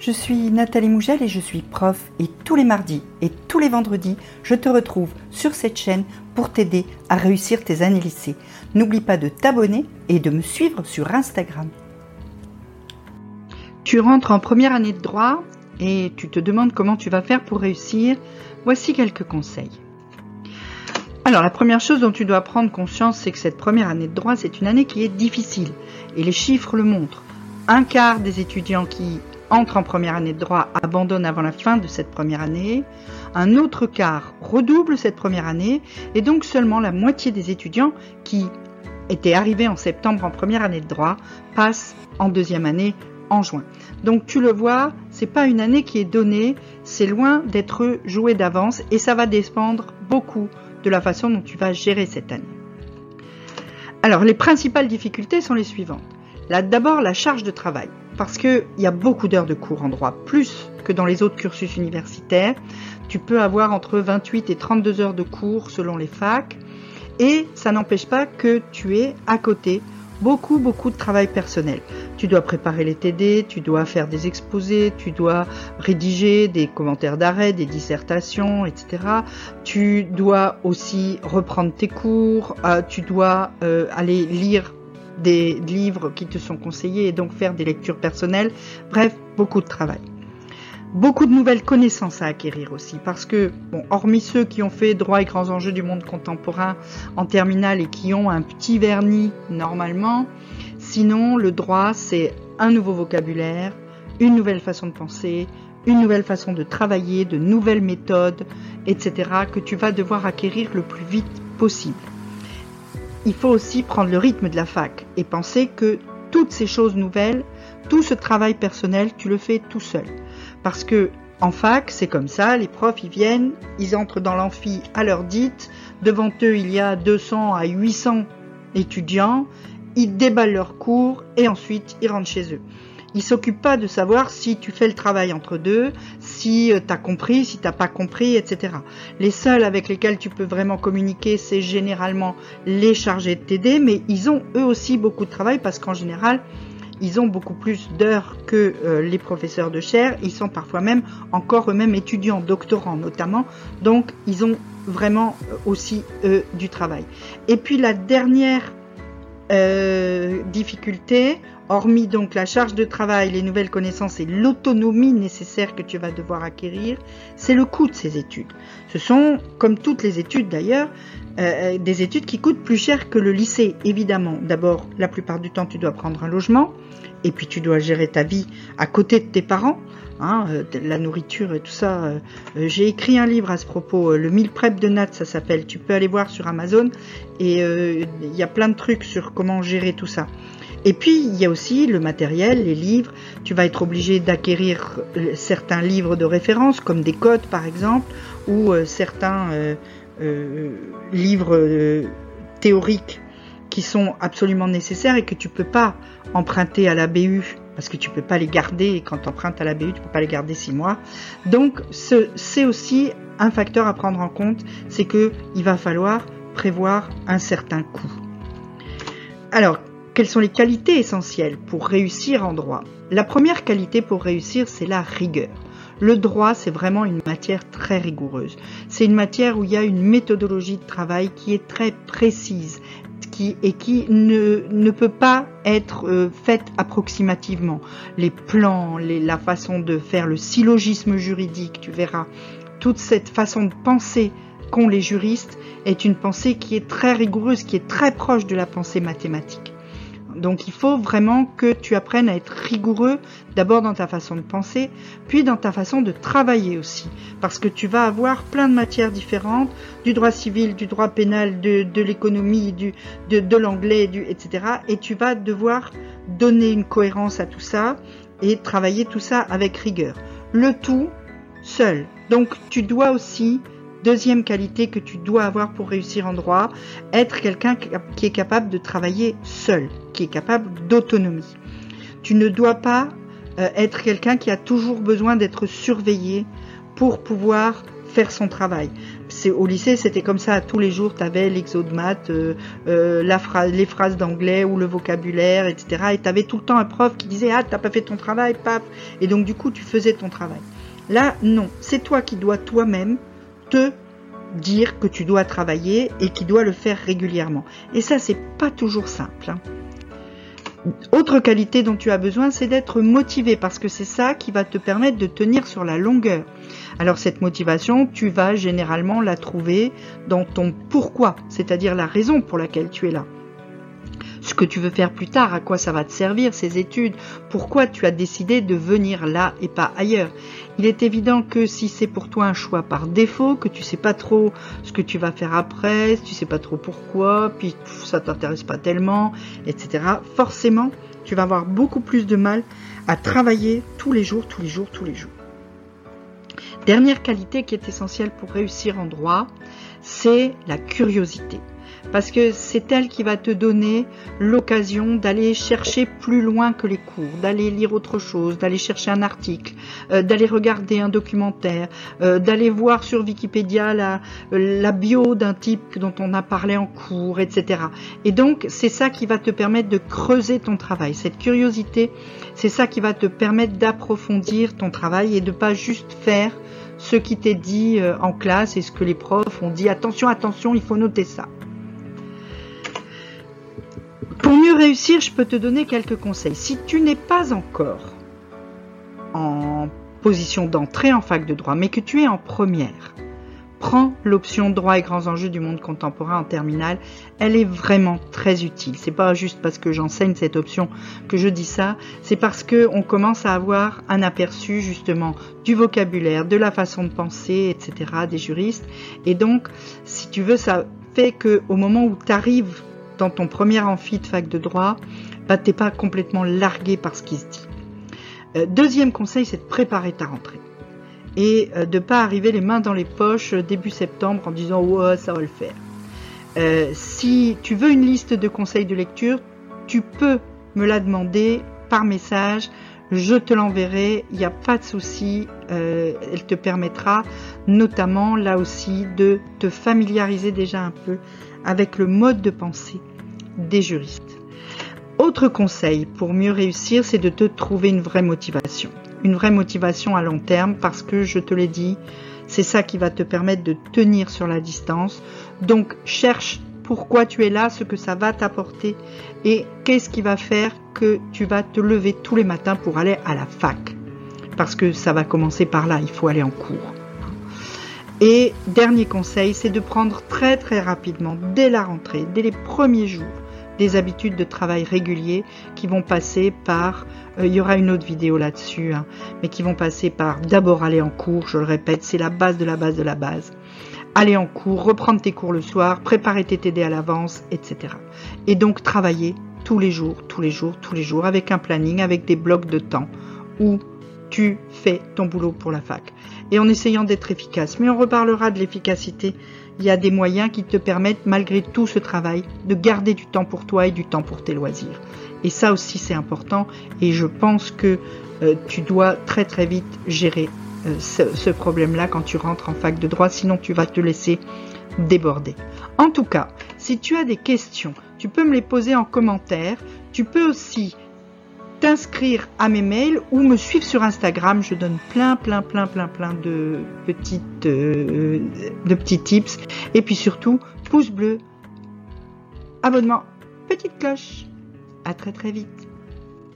Je suis Nathalie Mougel et je suis prof et tous les mardis et tous les vendredis, je te retrouve sur cette chaîne pour t'aider à réussir tes années lycée. N'oublie pas de t'abonner et de me suivre sur Instagram. Tu rentres en première année de droit et tu te demandes comment tu vas faire pour réussir. Voici quelques conseils. Alors la première chose dont tu dois prendre conscience, c'est que cette première année de droit, c'est une année qui est difficile. Et les chiffres le montrent. Un quart des étudiants qui entre en première année de droit abandonne avant la fin de cette première année. Un autre quart redouble cette première année et donc seulement la moitié des étudiants qui étaient arrivés en septembre en première année de droit passent en deuxième année en juin. Donc tu le vois, c'est pas une année qui est donnée, c'est loin d'être joué d'avance et ça va dépendre beaucoup de la façon dont tu vas gérer cette année. Alors les principales difficultés sont les suivantes. D'abord la charge de travail parce qu'il y a beaucoup d'heures de cours en droit, plus que dans les autres cursus universitaires. Tu peux avoir entre 28 et 32 heures de cours selon les facs, et ça n'empêche pas que tu aies à côté beaucoup, beaucoup de travail personnel. Tu dois préparer les TD, tu dois faire des exposés, tu dois rédiger des commentaires d'arrêt, des dissertations, etc. Tu dois aussi reprendre tes cours, euh, tu dois euh, aller lire des livres qui te sont conseillés et donc faire des lectures personnelles. Bref, beaucoup de travail. Beaucoup de nouvelles connaissances à acquérir aussi, parce que, bon, hormis ceux qui ont fait droit et grands enjeux du monde contemporain en terminale et qui ont un petit vernis normalement, sinon le droit c'est un nouveau vocabulaire, une nouvelle façon de penser, une nouvelle façon de travailler, de nouvelles méthodes, etc., que tu vas devoir acquérir le plus vite possible il faut aussi prendre le rythme de la fac et penser que toutes ces choses nouvelles, tout ce travail personnel, tu le fais tout seul. Parce que en fac, c'est comme ça, les profs, ils viennent, ils entrent dans l'amphi à l'heure dite, devant eux, il y a 200 à 800 étudiants, ils déballent leurs cours et ensuite ils rentrent chez eux. Ils s'occupent pas de savoir si tu fais le travail entre deux, si euh, tu as compris, si t'as pas compris, etc. Les seuls avec lesquels tu peux vraiment communiquer, c'est généralement les chargés de TD, mais ils ont eux aussi beaucoup de travail parce qu'en général, ils ont beaucoup plus d'heures que euh, les professeurs de chaire. Ils sont parfois même encore eux-mêmes étudiants, doctorants notamment. Donc, ils ont vraiment euh, aussi eux du travail. Et puis la dernière difficulté, Hormis donc la charge de travail, les nouvelles connaissances et l'autonomie nécessaire que tu vas devoir acquérir, c'est le coût de ces études. Ce sont, comme toutes les études d'ailleurs, euh, des études qui coûtent plus cher que le lycée, évidemment. D'abord, la plupart du temps, tu dois prendre un logement, et puis tu dois gérer ta vie à côté de tes parents. Hein, euh, la nourriture et tout ça. Euh, j'ai écrit un livre à ce propos, le mille prep de Nat, ça s'appelle. Tu peux aller voir sur Amazon et il y a plein de trucs sur comment gérer tout ça. Et puis, il y a aussi le matériel, les livres. Tu vas être obligé d'acquérir euh, certains livres de référence, comme des codes par exemple, ou euh, certains euh, livres théoriques qui sont absolument nécessaires et que tu peux pas emprunter à la BU parce que tu peux pas les garder et quand tu empruntes à la BU, tu peux pas les garder six mois. Donc, c'est aussi un facteur à prendre en compte, c'est que il va falloir prévoir un certain coût. Alors, quelles sont les qualités essentielles pour réussir en droit? La première qualité pour réussir, c'est la rigueur. Le droit, c'est vraiment une matière très rigoureuse. C'est une matière où il y a une méthodologie de travail qui est très précise et qui ne, ne peut pas être euh, faite approximativement. Les plans, la façon de faire le syllogisme juridique, tu verras, toute cette façon de penser qu'ont les juristes est une pensée qui est très rigoureuse, qui est très proche de la pensée mathématique. Donc il faut vraiment que tu apprennes à être rigoureux d'abord dans ta façon de penser, puis dans ta façon de travailler aussi. Parce que tu vas avoir plein de matières différentes, du droit civil, du droit pénal, de, l'économie, de, l'anglais, etc. Et tu vas devoir donner une cohérence à tout ça et travailler tout ça avec rigueur. Le tout seul. Donc tu dois aussi Deuxième qualité que tu dois avoir pour réussir en droit, être quelqu'un qui est capable de travailler seul, qui est capable d'autonomie. Tu ne dois pas euh, être quelqu'un qui a toujours besoin d'être surveillé pour pouvoir faire son travail. C'est au lycée, c'était comme ça. Tous les jours, tu avais l'exo maths, euh, euh, les phrases d'anglais ou le vocabulaire, etc. Et tu avais tout le temps un prof qui disait ah t'as pas fait ton travail, paf. Et donc du coup, tu faisais ton travail. Là, non, c'est toi qui dois toi-même te dire que tu dois travailler et qui doit le faire régulièrement. Et ça, c'est pas toujours simple. Hein. Autre qualité dont tu as besoin, c'est d'être motivé parce que c'est ça qui va te permettre de tenir sur la longueur. Alors cette motivation, tu vas généralement la trouver dans ton pourquoi, c'est-à-dire la raison pour laquelle tu es là ce que tu veux faire plus tard, à quoi ça va te servir, ces études, pourquoi tu as décidé de venir là et pas ailleurs. Il est évident que si c'est pour toi un choix par défaut, que tu sais pas trop ce que tu vas faire après, tu sais pas trop pourquoi, puis ça t'intéresse pas tellement, etc. Forcément, tu vas avoir beaucoup plus de mal à travailler tous les jours, tous les jours, tous les jours. Dernière qualité qui est essentielle pour réussir en droit, c'est la curiosité parce que c'est elle qui va te donner l'occasion d'aller chercher plus loin que les cours, d'aller lire autre chose, d'aller chercher un article, euh, d'aller regarder un documentaire, euh, d'aller voir sur Wikipédia la, la bio d'un type dont on a parlé en cours, etc. Et donc c'est ça qui va te permettre de creuser ton travail. Cette curiosité, c'est ça qui va te permettre d'approfondir ton travail et de pas juste faire ce qui t'est dit euh, en classe et ce que les profs ont dit. Attention, attention, il faut noter ça. Pour mieux réussir, je peux te donner quelques conseils. Si tu n'es pas encore en position d'entrée en fac de droit, mais que tu es en première, prends l'option droit et grands enjeux du monde contemporain en terminale. Elle est vraiment très utile. C'est pas juste parce que j'enseigne cette option que je dis ça. C'est parce que on commence à avoir un aperçu justement du vocabulaire, de la façon de penser, etc. des juristes. Et donc, si tu veux, ça fait que au moment où tu arrives dans ton premier amphi de fac de droit, bah, t'es pas complètement largué par ce qui se dit. Euh, deuxième conseil, c'est de préparer ta rentrée. Et euh, de pas arriver les mains dans les poches euh, début septembre en disant ouais ça va le faire. si tu veux une liste de conseils de lecture, tu peux me la demander par message. Je te l'enverrai, il n'y a pas de souci. elle te permettra notamment là aussi de te familiariser déjà un peu avec le mode de pensée des juristes. Autre conseil pour mieux réussir, c'est de te trouver une vraie motivation. Une vraie motivation à long terme parce que, je te l'ai dit, c'est ça qui va te permettre de tenir sur la distance. Donc cherche pourquoi tu es là, ce que ça va t'apporter et qu'est-ce qui va faire que tu vas te lever tous les matins pour aller à la fac. Parce que ça va commencer par là, il faut aller en cours. Et dernier conseil, c'est de prendre très très rapidement, dès la rentrée, dès les premiers jours, des habitudes de travail réguliers qui vont passer par, euh, il y aura une autre vidéo là-dessus, hein, mais qui vont passer par d'abord aller en cours, je le répète, c'est la base de la base de la base. Aller en cours, reprendre tes cours le soir, préparer tes TD à l'avance, etc. Et donc travailler tous les jours, tous les jours, tous les jours, avec un planning, avec des blocs de temps où tu fais ton boulot pour la fac. Et en essayant d'être efficace. Mais on reparlera de l'efficacité il y a des moyens qui te permettent, malgré tout ce travail, de garder du temps pour toi et du temps pour tes loisirs. Et ça aussi, c'est important. Et je pense que euh, tu dois très très vite gérer euh, ce, problème-là quand tu rentres en fac de droit, sinon tu vas te laisser déborder. En tout cas, si tu as des questions, tu peux me les poser en commentaire. Tu peux aussi t'inscrire à mes mails ou me suivre sur Instagram. Je donne plein, plein, plein, plein, plein de petites, euh, de petits tips. Et puis surtout, pouce bleu, abonnement, petite cloche. À très très vite.